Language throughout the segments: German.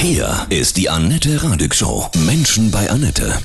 Hier ist die Annette Radig Show. Menschen bei Annette.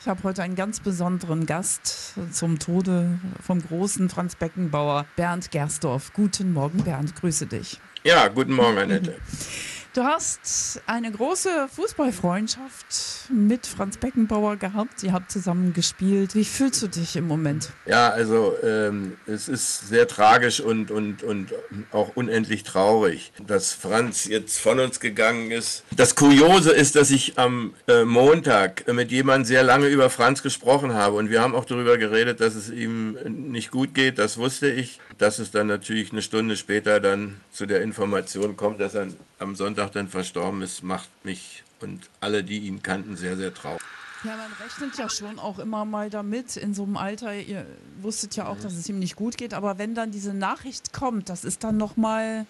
Ich habe heute einen ganz besonderen Gast zum Tode vom großen Franz Beckenbauer, Bernd Gersdorf. Guten Morgen, Bernd, grüße dich. Ja, guten Morgen, Annette. Du hast eine große Fußballfreundschaft mit Franz Beckenbauer gehabt. Ihr habt zusammen gespielt. Wie fühlst du dich im Moment? Ja, also ähm, es ist sehr tragisch und, und, und auch unendlich traurig, dass Franz jetzt von uns gegangen ist. Das Kuriose ist, dass ich am äh, Montag mit jemandem sehr lange über Franz gesprochen habe und wir haben auch darüber geredet, dass es ihm nicht gut geht. Das wusste ich. Dass es dann natürlich eine Stunde später dann zu der Information kommt, dass er am Sonntag dann verstorben ist, macht mich und alle, die ihn kannten, sehr, sehr traurig. Ja, man rechnet ja schon auch immer mal damit in so einem Alter. Ihr wusstet ja auch, dass es ihm nicht gut geht, aber wenn dann diese Nachricht kommt, das ist dann nochmal,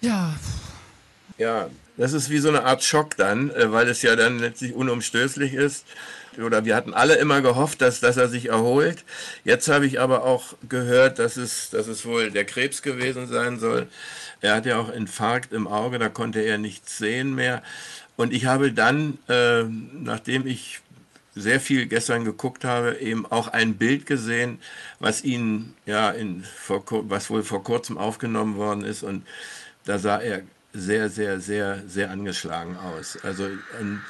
ja. Ja, das ist wie so eine Art Schock dann, äh, weil es ja dann letztlich unumstößlich ist. Oder wir hatten alle immer gehofft, dass, dass er sich erholt. Jetzt habe ich aber auch gehört, dass es, dass es wohl der Krebs gewesen sein soll. Er hat ja auch Infarkt im Auge, da konnte er nichts sehen mehr. Und ich habe dann, äh, nachdem ich sehr viel gestern geguckt habe, eben auch ein Bild gesehen, was ihn ja in vor, was wohl vor kurzem aufgenommen worden ist und da sah er sehr, sehr, sehr, sehr angeschlagen aus. Also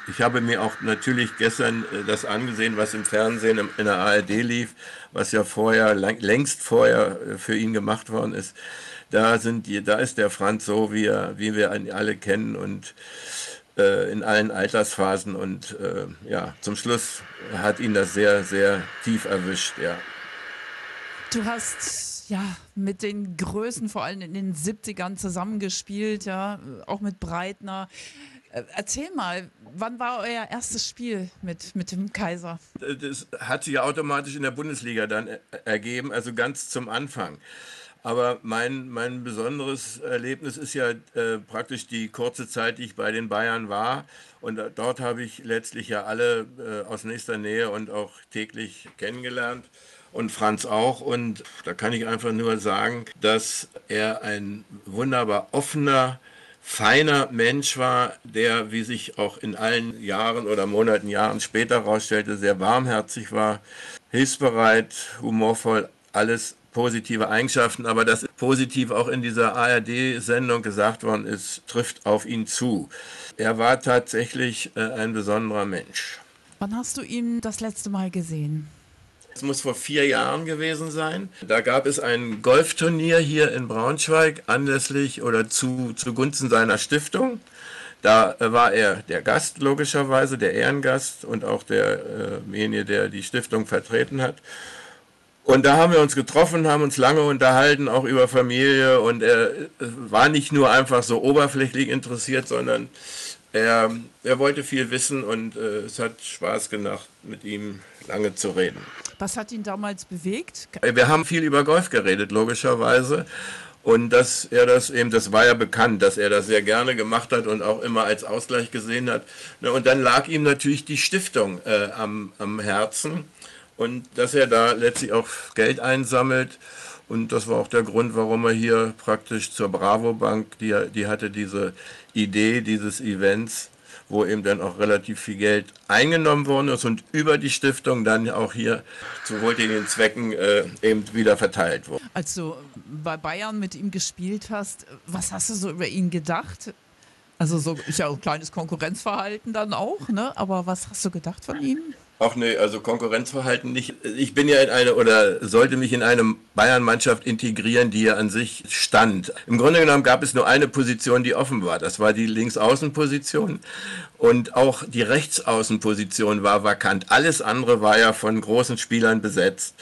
ich habe mir auch natürlich gestern äh, das angesehen, was im Fernsehen in der ARD lief, was ja vorher, längst vorher äh, für ihn gemacht worden ist. Da, sind die, da ist der Franz so, wie, er, wie wir ihn alle kennen und äh, in allen Altersphasen. Und äh, ja, zum Schluss hat ihn das sehr, sehr tief erwischt, ja. Du hast ja, mit den Größen vor allem in den 70ern zusammengespielt, ja, auch mit Breitner. Äh, erzähl mal, wann war euer erstes Spiel mit, mit dem Kaiser? Das hat sich automatisch in der Bundesliga dann ergeben, also ganz zum Anfang. Aber mein, mein besonderes Erlebnis ist ja äh, praktisch die kurze Zeit, die ich bei den Bayern war. Und äh, dort habe ich letztlich ja alle äh, aus nächster Nähe und auch täglich kennengelernt und Franz auch. Und da kann ich einfach nur sagen, dass er ein wunderbar offener, feiner Mensch war, der, wie sich auch in allen Jahren oder Monaten, Jahren später herausstellte, sehr warmherzig war, hilfsbereit, humorvoll, alles positive Eigenschaften, aber das positiv auch in dieser ARD-Sendung gesagt worden ist, trifft auf ihn zu. Er war tatsächlich äh, ein besonderer Mensch. Wann hast du ihn das letzte Mal gesehen? Es muss vor vier Jahren gewesen sein. Da gab es ein Golfturnier hier in Braunschweig anlässlich oder zu, zugunsten seiner Stiftung. Da war er der Gast logischerweise, der Ehrengast und auch derjenige, der die Stiftung vertreten hat. Und da haben wir uns getroffen, haben uns lange unterhalten, auch über Familie. Und er war nicht nur einfach so oberflächlich interessiert, sondern er, er wollte viel wissen und äh, es hat Spaß gemacht, mit ihm lange zu reden. Was hat ihn damals bewegt? Wir haben viel über Golf geredet, logischerweise. Und dass er das eben, das war ja bekannt, dass er das sehr gerne gemacht hat und auch immer als Ausgleich gesehen hat. Ne, und dann lag ihm natürlich die Stiftung äh, am, am Herzen und dass er da letztlich auch Geld einsammelt. Und das war auch der Grund, warum er hier praktisch zur Bravo Bank, die, die hatte diese Idee dieses Events, wo eben dann auch relativ viel Geld eingenommen worden ist und über die Stiftung dann auch hier zu wohltätigen Zwecken äh, eben wieder verteilt wurde. Als du bei Bayern mit ihm gespielt hast, was hast du so über ihn gedacht? Also so ist ja ein kleines Konkurrenzverhalten dann auch, ne? Aber was hast du gedacht von ihm? Ach nee, also Konkurrenzverhalten nicht. Ich bin ja in eine oder sollte mich in eine Bayern-Mannschaft integrieren, die ja an sich stand. Im Grunde genommen gab es nur eine Position, die offen war. Das war die Linksaußenposition. Und auch die Rechtsaußenposition war vakant. Alles andere war ja von großen Spielern besetzt.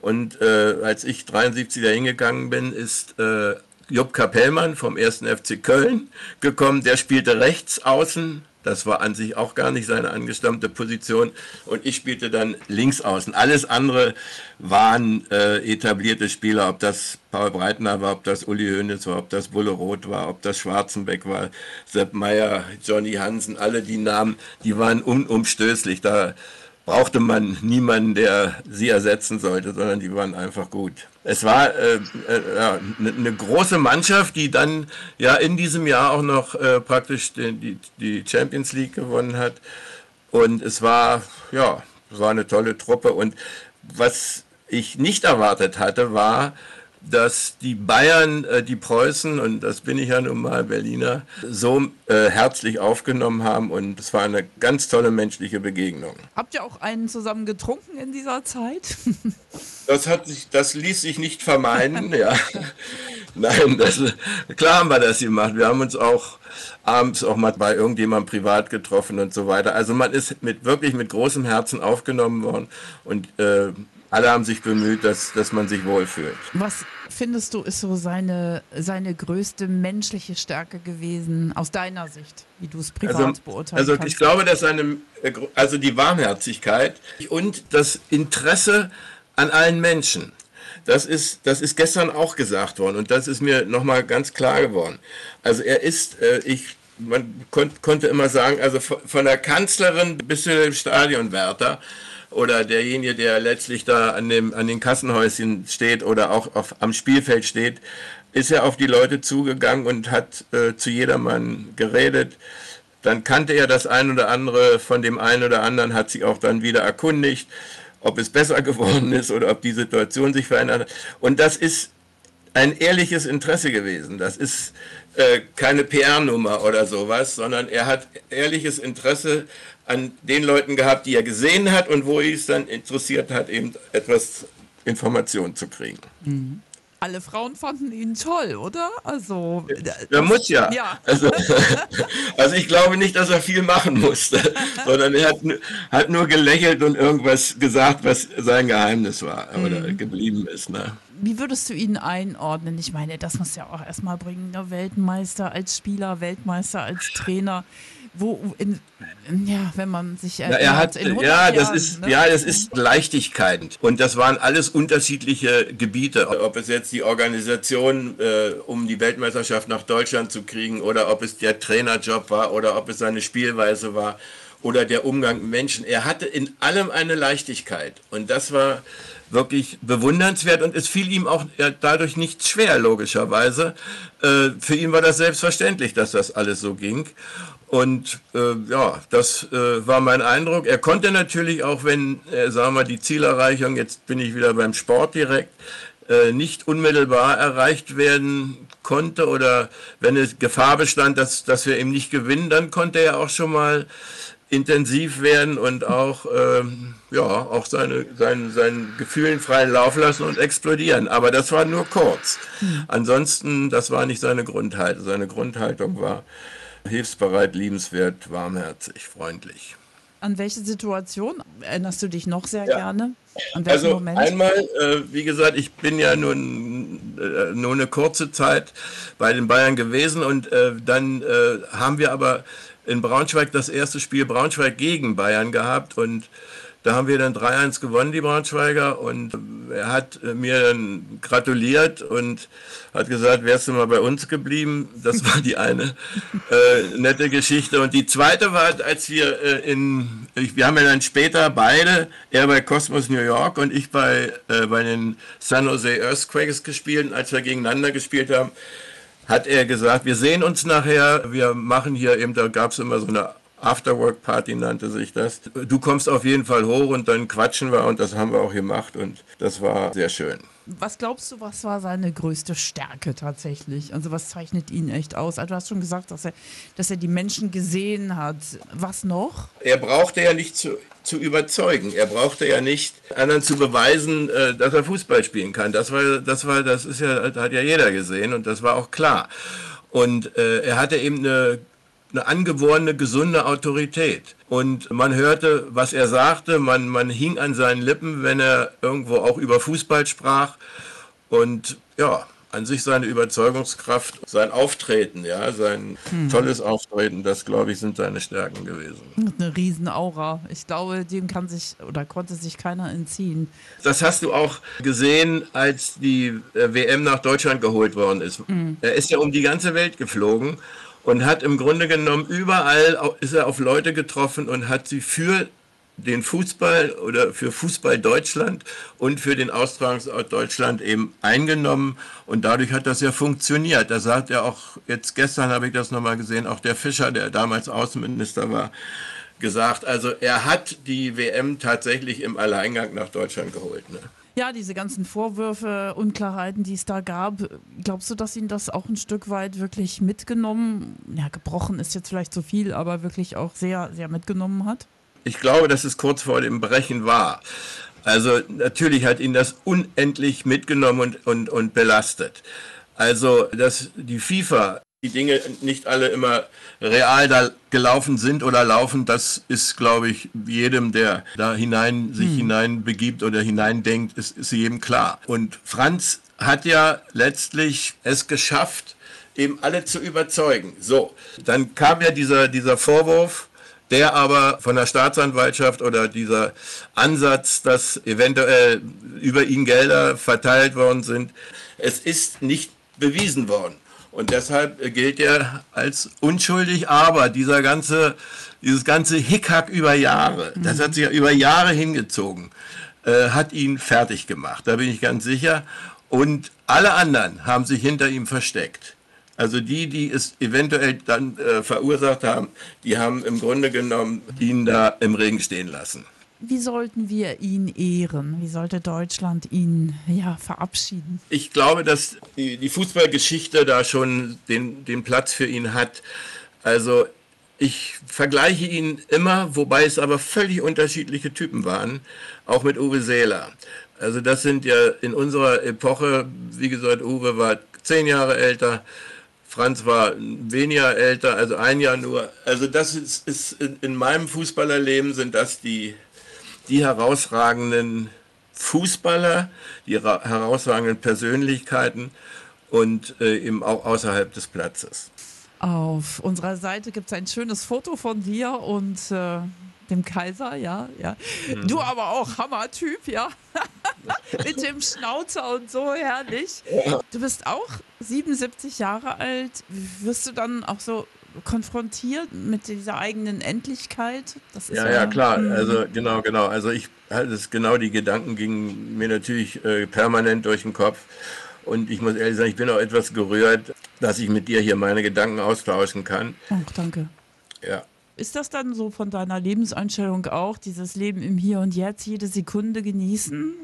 Und äh, als ich 73 da hingegangen bin, ist äh, Jupp Kapellmann vom 1. FC Köln gekommen. Der spielte rechts außen das war an sich auch gar nicht seine angestammte Position. Und ich spielte dann links außen. Alles andere waren äh, etablierte Spieler, ob das Paul Breitner war, ob das Uli Hoeneß war, ob das Bulle Roth war, ob das Schwarzenbeck war, Sepp Meyer, Johnny Hansen, alle die Namen, die waren unumstößlich. Da brauchte man niemanden, der sie ersetzen sollte, sondern die waren einfach gut. Es war äh, äh, ja, eine ne große Mannschaft, die dann ja in diesem Jahr auch noch äh, praktisch die, die Champions League gewonnen hat. Und es war, ja, war eine tolle Truppe. Und was ich nicht erwartet hatte, war, dass die Bayern äh, die Preußen, und das bin ich ja nun mal Berliner, so äh, herzlich aufgenommen haben und es war eine ganz tolle menschliche Begegnung. Habt ihr auch einen zusammen getrunken in dieser Zeit? das, hat sich, das ließ sich nicht vermeiden, ja. Nein, das, klar haben wir das gemacht. Wir haben uns auch abends auch mal bei irgendjemandem privat getroffen und so weiter. Also man ist mit wirklich mit großem Herzen aufgenommen worden und äh, alle haben sich bemüht, dass, dass man sich wohlfühlt. Was findest du, ist so seine, seine größte menschliche Stärke gewesen, aus deiner Sicht, wie du es privat also, beurteilen also kannst? ich glaube, dass seine, also die Warmherzigkeit und das Interesse an allen Menschen. Das ist, das ist gestern auch gesagt worden und das ist mir nochmal ganz klar geworden. Also er ist, äh, ich, man kon konnte immer sagen, also von der Kanzlerin bis zu dem Stadionwärter, oder derjenige, der letztlich da an, dem, an den Kassenhäuschen steht oder auch auf, am Spielfeld steht, ist er auf die Leute zugegangen und hat äh, zu jedermann geredet. Dann kannte er das ein oder andere von dem einen oder anderen, hat sich auch dann wieder erkundigt, ob es besser geworden ist oder ob die Situation sich verändert hat. Und das ist ein ehrliches Interesse gewesen. Das ist äh, keine PR-Nummer oder sowas, sondern er hat ehrliches Interesse an den Leuten gehabt, die er gesehen hat und wo es dann interessiert hat, eben etwas Informationen zu kriegen. Mhm. Alle Frauen fanden ihn toll, oder? Also, er muss ja. ja. Also, also, ich glaube nicht, dass er viel machen musste, sondern er hat, hat, nur gelächelt und irgendwas gesagt, was sein Geheimnis war oder mhm. geblieben ist. Ne? Wie würdest du ihn einordnen? Ich meine, das muss ja auch erstmal bringen, der ne? Weltmeister als Spieler, Weltmeister als Trainer wo in, ja, wenn man sich erinnert, ja, er hat, ja, das Jahren, ist, ne? ja, das ist Leichtigkeit. Und das waren alles unterschiedliche Gebiete. Ob es jetzt die Organisation, äh, um die Weltmeisterschaft nach Deutschland zu kriegen, oder ob es der Trainerjob war, oder ob es seine Spielweise war, oder der Umgang mit Menschen. Er hatte in allem eine Leichtigkeit. Und das war wirklich bewundernswert und es fiel ihm auch dadurch nicht schwer, logischerweise. Äh, für ihn war das selbstverständlich, dass das alles so ging. Und äh, ja, das äh, war mein Eindruck. Er konnte natürlich auch, wenn, äh, sagen wir, die Zielerreichung, jetzt bin ich wieder beim Sport direkt, äh, nicht unmittelbar erreicht werden konnte oder wenn es Gefahr bestand, dass, dass wir eben nicht gewinnen, dann konnte er auch schon mal intensiv werden und auch, ähm, ja, auch seine, seinen, seinen Gefühlen freien Lauf lassen und explodieren. Aber das war nur kurz. Hm. Ansonsten, das war nicht seine Grundhaltung. Seine Grundhaltung war, hilfsbereit, liebenswert, warmherzig, freundlich. An welche Situation erinnerst du dich noch sehr ja. gerne? also Moment? einmal, äh, wie gesagt, ich bin ja nun äh, nur eine kurze Zeit bei den Bayern gewesen und äh, dann äh, haben wir aber in Braunschweig das erste Spiel Braunschweig gegen Bayern gehabt und da haben wir dann 3-1 gewonnen, die Braunschweiger. Und er hat mir dann gratuliert und hat gesagt, wärst du mal bei uns geblieben. Das war die eine äh, nette Geschichte. Und die zweite war, als wir äh, in, ich, wir haben ja dann später beide, er bei Cosmos New York und ich bei, äh, bei den San Jose Earthquakes gespielt. Und als wir gegeneinander gespielt haben, hat er gesagt, wir sehen uns nachher, wir machen hier eben, da gab es immer so eine Afterwork-Party nannte sich das. Du kommst auf jeden Fall hoch und dann quatschen wir und das haben wir auch gemacht und das war sehr schön. Was glaubst du, was war seine größte Stärke tatsächlich? Also was zeichnet ihn echt aus? Also du hast schon gesagt, dass er, dass er die Menschen gesehen hat. Was noch? Er brauchte ja nicht zu, zu überzeugen. Er brauchte ja nicht anderen zu beweisen, äh, dass er Fußball spielen kann. Das war, das war, das ist ja, hat ja jeder gesehen und das war auch klar. Und äh, er hatte eben eine eine angeborene, gesunde Autorität. Und man hörte, was er sagte, man, man hing an seinen Lippen, wenn er irgendwo auch über Fußball sprach. Und ja, an sich seine Überzeugungskraft, sein Auftreten, ja, sein hm. tolles Auftreten, das glaube ich sind seine Stärken gewesen. Eine Riesenaura. Ich glaube, dem kann sich oder konnte sich keiner entziehen. Das hast du auch gesehen, als die äh, WM nach Deutschland geholt worden ist. Hm. Er ist ja um die ganze Welt geflogen und hat im Grunde genommen überall ist er auf Leute getroffen und hat sie für den Fußball oder für Fußball Deutschland und für den Austragungsort Deutschland eben eingenommen und dadurch hat das ja funktioniert. Da sagt er auch, jetzt gestern habe ich das nochmal gesehen, auch der Fischer, der damals Außenminister war, gesagt, also er hat die WM tatsächlich im Alleingang nach Deutschland geholt. Ne? Ja, diese ganzen Vorwürfe, Unklarheiten, die es da gab, glaubst du, dass ihn das auch ein Stück weit wirklich mitgenommen, ja, gebrochen ist jetzt vielleicht zu viel, aber wirklich auch sehr, sehr mitgenommen hat? Ich glaube, dass es kurz vor dem Brechen war. Also natürlich hat ihn das unendlich mitgenommen und, und, und belastet. Also, dass die FIFA die Dinge nicht alle immer real da gelaufen sind oder laufen, das ist, glaube ich, jedem, der da hinein sich hm. hineinbegibt oder hineindenkt, ist, ist jedem klar. Und Franz hat ja letztlich es geschafft, eben alle zu überzeugen. So, dann kam ja dieser, dieser Vorwurf, der aber von der Staatsanwaltschaft oder dieser Ansatz, dass eventuell über ihn Gelder verteilt worden sind, es ist nicht bewiesen worden. Und deshalb gilt er als unschuldig, aber dieser ganze, dieses ganze Hickhack über Jahre, mhm. das hat sich ja über Jahre hingezogen, äh, hat ihn fertig gemacht, da bin ich ganz sicher. Und alle anderen haben sich hinter ihm versteckt. Also die, die es eventuell dann äh, verursacht haben, die haben im Grunde genommen ihn da im Regen stehen lassen. Wie sollten wir ihn ehren? Wie sollte Deutschland ihn ja, verabschieden? Ich glaube, dass die, die Fußballgeschichte da schon den, den Platz für ihn hat. Also ich vergleiche ihn immer, wobei es aber völlig unterschiedliche Typen waren, auch mit Uwe Seeler. Also das sind ja in unserer Epoche, wie gesagt, Uwe war zehn Jahre älter, Franz war weniger älter, also ein Jahr nur. Also das ist, ist in, in meinem Fußballerleben sind das die die herausragenden Fußballer, die herausragenden Persönlichkeiten und äh, eben auch außerhalb des Platzes. Auf unserer Seite gibt es ein schönes Foto von dir und äh, dem Kaiser, ja, ja. Mhm. Du aber auch Hammertyp, ja. Mit dem Schnauzer und so, herrlich. Du bist auch 77 Jahre alt. Wirst du dann auch so konfrontiert mit dieser eigenen Endlichkeit? ja, ja, ja, klar. Hm. Also genau, genau. Also ich hatte es genau, die Gedanken gingen mir natürlich äh, permanent durch den Kopf. Und ich muss ehrlich sagen, ich bin auch etwas gerührt, dass ich mit dir hier meine Gedanken austauschen kann. Ach, danke. Ja. Ist das dann so von deiner Lebenseinstellung auch, dieses Leben im Hier und Jetzt, jede Sekunde genießen?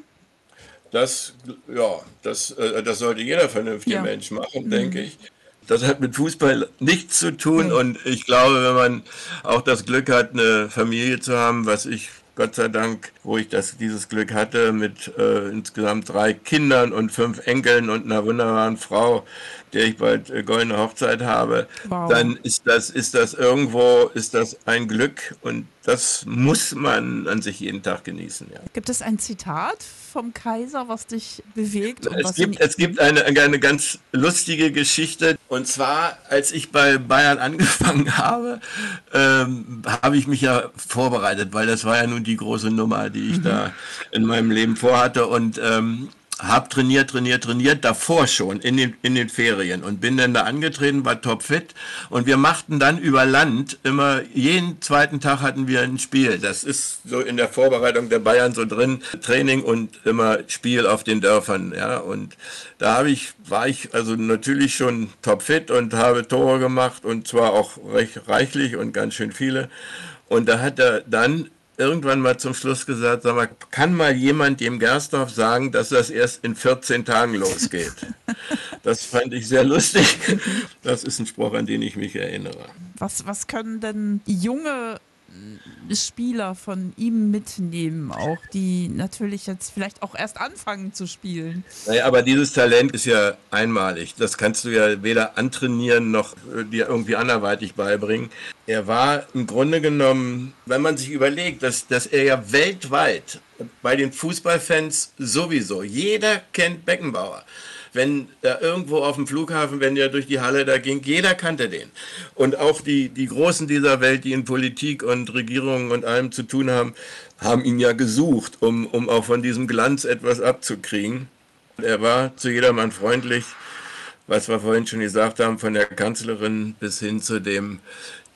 Das, ja, das, äh, das sollte jeder vernünftige ja. Mensch machen, mhm. denke ich. Das hat mit Fußball nichts zu tun und ich glaube, wenn man auch das Glück hat, eine Familie zu haben, was ich Gott sei Dank, wo ich das, dieses Glück hatte, mit äh, insgesamt drei Kindern und fünf Enkeln und einer wunderbaren Frau, der ich bald äh, goldene Hochzeit habe, wow. dann ist das, ist das irgendwo, ist das ein Glück und das muss man an sich jeden Tag genießen. Ja. Gibt es ein Zitat vom Kaiser, was dich bewegt? es, gibt, es gibt eine, eine ganz lustige Geschichte. Und zwar, als ich bei Bayern angefangen habe, ähm, habe ich mich ja vorbereitet, weil das war ja nun die große Nummer, die ich mhm. da in meinem Leben vorhatte. Und ähm, habe trainiert, trainiert, trainiert, davor schon in den, in den Ferien und bin dann da angetreten, war topfit und wir machten dann über Land immer, jeden zweiten Tag hatten wir ein Spiel. Das ist so in der Vorbereitung der Bayern so drin, Training und immer Spiel auf den Dörfern, ja, und da habe ich, war ich also natürlich schon topfit und habe Tore gemacht und zwar auch recht reichlich und ganz schön viele. Und da hat er dann irgendwann mal zum Schluss gesagt, sag mal, kann mal jemand dem Gerstorf sagen, dass das erst in 14 Tagen losgeht? das fand ich sehr lustig. Das ist ein Spruch, an den ich mich erinnere. Was, was können denn junge Spieler von ihm mitnehmen, auch die natürlich jetzt vielleicht auch erst anfangen zu spielen. Naja, aber dieses Talent ist ja einmalig. Das kannst du ja weder antrainieren noch dir irgendwie anderweitig beibringen. Er war im Grunde genommen, wenn man sich überlegt, dass, dass er ja weltweit bei den Fußballfans sowieso, jeder kennt Beckenbauer wenn er irgendwo auf dem Flughafen, wenn er durch die Halle da ging, jeder kannte den. Und auch die, die Großen dieser Welt, die in Politik und Regierungen und allem zu tun haben, haben ihn ja gesucht, um, um auch von diesem Glanz etwas abzukriegen. Er war zu jedermann freundlich, was wir vorhin schon gesagt haben, von der Kanzlerin bis hin zu dem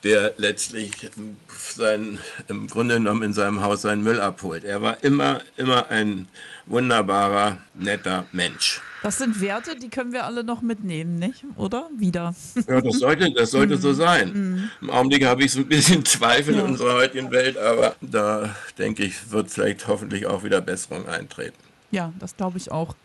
der letztlich sein, im Grunde genommen in seinem Haus seinen Müll abholt. Er war immer, immer ein wunderbarer, netter Mensch. Das sind Werte, die können wir alle noch mitnehmen, nicht? Oder? Wieder. Ja, das sollte, das sollte so sein. Im Augenblick habe ich so ein bisschen Zweifel in unserer heutigen Welt, aber da denke ich, wird vielleicht hoffentlich auch wieder Besserung eintreten. Ja, das glaube ich auch.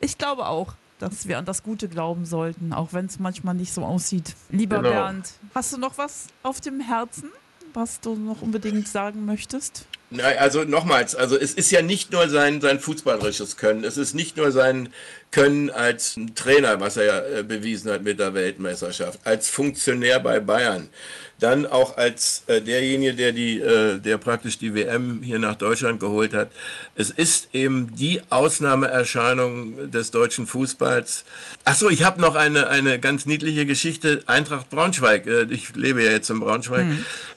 Ich glaube auch, dass wir an das Gute glauben sollten, auch wenn es manchmal nicht so aussieht. Lieber Genau. Bernd, hast du noch was auf dem Herzen, was du noch unbedingt sagen möchtest? Na, also nochmals, also es ist ja nicht nur sein, sein fußballerisches Können, es ist nicht nur sein Können als Trainer, was er ja äh, bewiesen hat mit der Weltmeisterschaft, als Funktionär bei Bayern, dann auch als äh, derjenige, der die, äh, der praktisch die WM hier nach Deutschland geholt hat. Es ist eben die Ausnahmeerscheinung des deutschen Fußballs. Ach so, ich habe noch eine, eine ganz niedliche Geschichte. Eintracht Braunschweig. Ich lebe ja jetzt in Braunschweig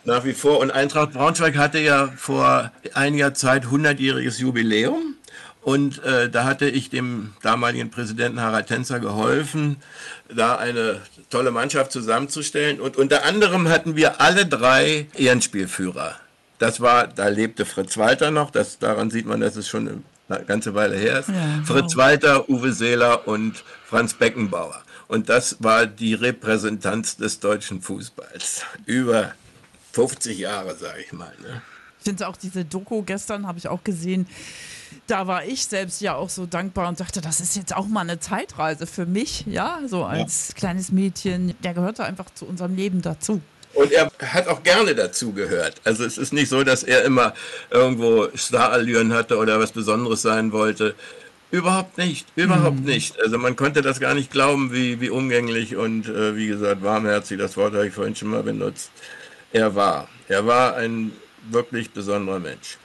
nach wie vor. Und Eintracht Braunschweig hatte ja vor einiger Zeit 100-jähriges Jubiläum. Und äh, da hatte ich dem damaligen Präsidenten Harald Tenzer geholfen, da eine tolle Mannschaft zusammenzustellen. Und unter anderem hatten wir alle drei Ehrenspielführer. Das war, da lebte Fritz Walter noch, das, daran sieht man, dass es schon eine ganze Weile her ist. Ja, Fritz Walter, Uwe Seeler und Franz Beckenbauer. Und das war die Repräsentanz des deutschen Fußballs. Über 50 Jahre, sage ich mal. Ne? Ich finde auch diese Doku gestern, habe ich auch gesehen. Da war ich selbst ja auch so dankbar und dachte, das ist jetzt auch mal eine Zeitreise für mich, ja, so als kleines Mädchen. Der gehörte einfach zu unserem Leben dazu. Und er hat auch gerne dazu gehört. Also es ist nicht so, dass er immer irgendwo Starallüren hatte oder was Besonderes sein wollte. Überhaupt nicht, überhaupt nicht. Also man konnte das gar nicht glauben, wie, wie umgänglich und äh, wie gesagt warmherzig, das Wort habe ich vorhin schon mal benutzt, er war. Er war ein wirklich besonderer Mensch.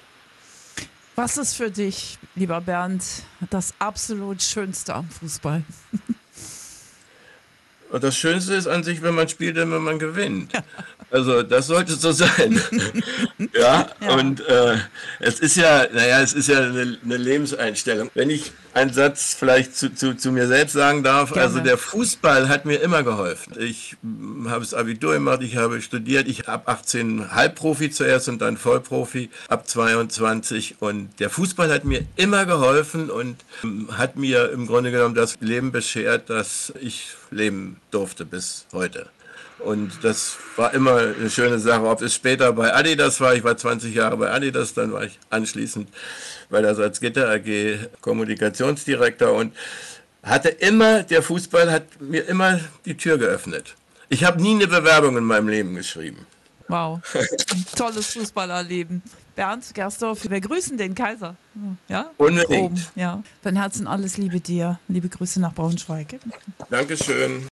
Was ist für dich, lieber Bernd, das absolut Schönste am Fußball? Und das Schönste ist an sich, wenn man spielt, wenn man gewinnt. Also das sollte so sein. ja, Ja. und äh, es ist ja, naja, es ist ja eine, eine Lebenseinstellung. Wenn ich einen Satz vielleicht zu, zu, zu mir selbst sagen darf, Gerne. also der Fußball hat mir immer geholfen. Ich mm, habe das Abitur gemacht, ich habe studiert, ich ab 18 Halbprofi zuerst und dann Vollprofi ab 22 und der Fußball hat mir immer geholfen und ähm, hat mir im Grunde genommen das Leben beschert, das ich leben durfte bis heute. Und das war immer eine schöne Sache. Ob es später bei Adidas war, ich war 20 Jahre bei Adidas, dann war ich anschließend bei der Salzgitter AG Kommunikationsdirektor und hatte immer, der Fußball hat mir immer die Tür geöffnet. Ich habe nie eine Bewerbung in meinem Leben geschrieben. Wow, ein tolles Fußballerleben. Bernd Gersdorf, wir grüßen den Kaiser. Ja? Unbedingt. Oben, ja. Von Herzen alles Liebe dir. Liebe Grüße nach Braunschweig. Dankeschön.